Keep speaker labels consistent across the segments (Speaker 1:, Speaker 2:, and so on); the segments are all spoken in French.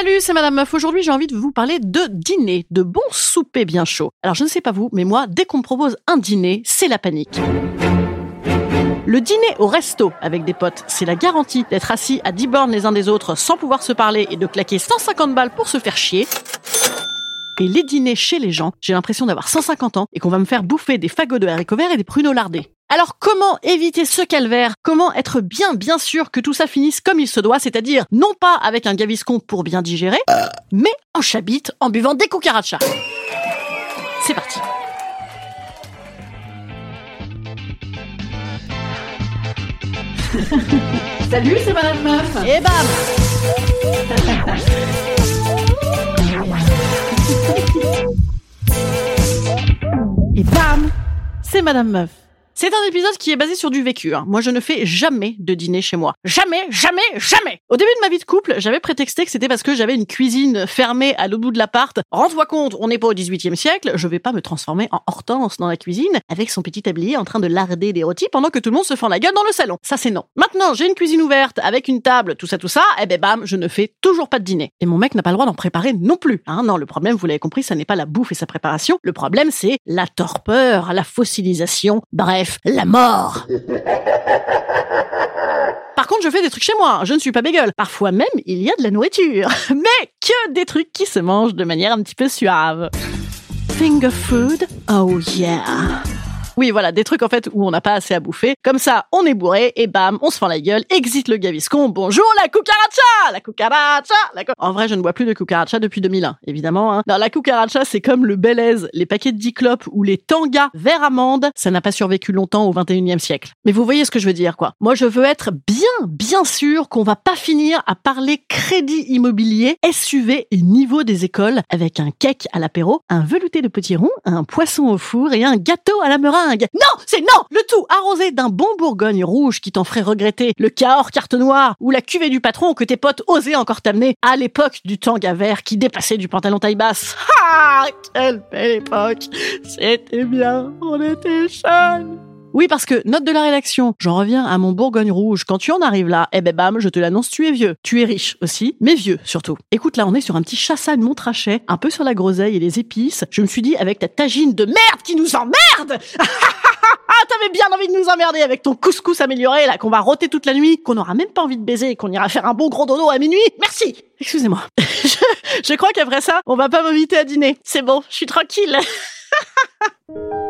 Speaker 1: Salut, c'est Madame Meuf. Aujourd'hui, j'ai envie de vous parler de dîner, de bons soupers bien chauds. Alors, je ne sais pas vous, mais moi, dès qu'on me propose un dîner, c'est la panique. Le dîner au resto avec des potes, c'est la garantie d'être assis à 10 bornes les uns des autres sans pouvoir se parler et de claquer 150 balles pour se faire chier. Et les dîners chez les gens, j'ai l'impression d'avoir 150 ans et qu'on va me faire bouffer des fagots de haricots verts et des pruneaux lardés. Alors comment éviter ce calvaire? Comment être bien bien sûr que tout ça finisse comme il se doit, c'est-à-dire non pas avec un gaviscon pour bien digérer, mais en chabite en buvant des cucarachas. C'est parti.
Speaker 2: Salut, c'est Madame Meuf.
Speaker 1: Et bam Et bam C'est Madame Meuf. C'est un épisode qui est basé sur du vécu. hein. Moi, je ne fais jamais de dîner chez moi. Jamais, jamais, jamais. Au début de ma vie de couple, j'avais prétexté que c'était parce que j'avais une cuisine fermée à l'autre bout de l'appart. Rends-toi compte, on n'est pas au 18e siècle. Je vais pas me transformer en Hortense dans la cuisine avec son petit tablier en train de larder des rôtis pendant que tout le monde se fend la gueule dans le salon. Ça, c'est non. Maintenant, j'ai une cuisine ouverte avec une table, tout ça, tout ça. Et ben bam, je ne fais toujours pas de dîner. Et mon mec n'a pas le droit d'en préparer non plus. Hein, non, le problème, vous l'avez compris, ça n'est pas la bouffe et sa préparation. Le problème, c'est la torpeur, la fossilisation, bref, la mort. Par contre, je fais des trucs chez moi. Je ne suis pas bégueule. Parfois même, il y a de la nourriture. Mais que des trucs qui se mangent de manière un petit peu suave. Finger food? Oh yeah. Oui, voilà, des trucs en fait où on n'a pas assez à bouffer. Comme ça, on est bourré et bam, on se fend la gueule, exit le gaviscon. Bonjour la cucaracha, la cucaracha. En vrai, je ne bois plus de cucaracha depuis 2001, évidemment. Hein. Non, la cucaracha, c'est comme le Belaise, les paquets de 10 clopes ou les tangas vert amande. Ça n'a pas survécu longtemps au 21e siècle. Mais vous voyez ce que je veux dire, quoi. Moi, je veux être bien, bien sûr qu'on va pas finir à parler crédit immobilier, SUV et niveau des écoles avec un cake à l'apéro, un velouté de petits ronds, un poisson au four et un gâteau à la meringue. Non, c'est non Le tout arrosé d'un bon bourgogne rouge qui t'en ferait regretter le Cahors carte noire ou la cuvée du patron que tes potes osaient encore t'amener à l'époque du tanga vert qui dépassait du pantalon taille basse. Ah, quelle belle époque C'était bien, on était jeunes oui, parce que, note de la rédaction, j'en reviens à mon Bourgogne rouge. Quand tu en arrives là, eh ben bam, je te l'annonce, tu es vieux. Tu es riche aussi, mais vieux surtout. Écoute, là, on est sur un petit chassagne montrachet, un peu sur la groseille et les épices. Je me suis dit, avec ta tagine de merde qui nous emmerde Ah, t'avais bien envie de nous emmerder avec ton couscous amélioré, là, qu'on va rôter toute la nuit, qu'on n'aura même pas envie de baiser et qu'on ira faire un bon gros dodo à minuit. Merci Excusez-moi. je, je crois qu'après ça, on va pas m'inviter à dîner. C'est bon, je suis tranquille.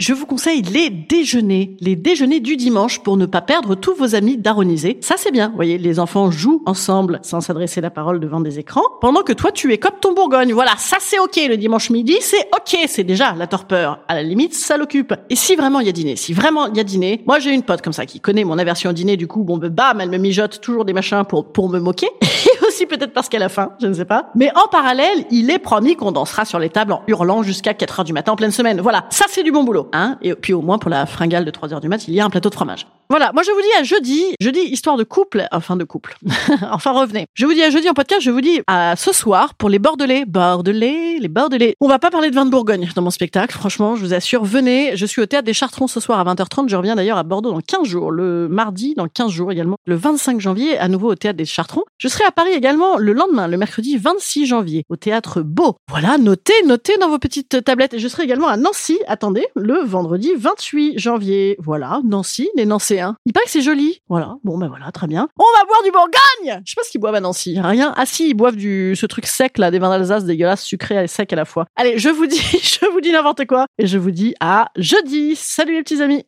Speaker 1: Je vous conseille les déjeuners, les déjeuners du dimanche pour ne pas perdre tous vos amis daronisés. Ça c'est bien, vous voyez, les enfants jouent ensemble sans s'adresser la parole devant des écrans, pendant que toi tu es comme ton Bourgogne. Voilà, ça c'est ok le dimanche midi, c'est ok, c'est déjà la torpeur. À la limite, ça l'occupe. Et si vraiment il y a dîner, si vraiment il y a dîner, moi j'ai une pote comme ça qui connaît mon aversion au dîner, du coup bon ben, bam, elle me mijote toujours des machins pour pour me moquer. Peut-être parce qu'elle a faim, je ne sais pas. Mais en parallèle, il est promis qu'on dansera sur les tables en hurlant jusqu'à 4 heures du matin en pleine semaine. Voilà, ça c'est du bon boulot. Hein et puis au moins pour la fringale de 3 heures du mat, il y a un plateau de fromage. Voilà, moi je vous dis à jeudi, jeudi histoire de couple, enfin de couple. enfin revenez. Je vous dis à jeudi en podcast, je vous dis à ce soir pour les Bordelais, Bordelais, les Bordelais. On va pas parler de vin de Bourgogne dans mon spectacle, franchement, je vous assure, venez, je suis au théâtre des Chartrons ce soir à 20h30, je reviens d'ailleurs à Bordeaux dans 15 jours, le mardi dans 15 jours également, le 25 janvier à nouveau au théâtre des Chartrons. Je serai à Paris également le lendemain, le mercredi 26 janvier au théâtre Beau. Voilà, notez, notez dans vos petites tablettes. Et je serai également à Nancy, attendez, le vendredi 28 janvier. Voilà, Nancy, les Nancéens. Il paraît que c'est joli. Voilà, bon ben voilà, très bien. On va boire du Bourgogne Je sais pas ce qu'ils boivent à Nancy, rien. Ah si, ils boivent du ce truc sec là, des vins d'Alsace dégueulasses, sucrés et secs à la fois. Allez, je vous dis, je vous dis n'importe quoi. Et je vous dis à jeudi. Salut les petits amis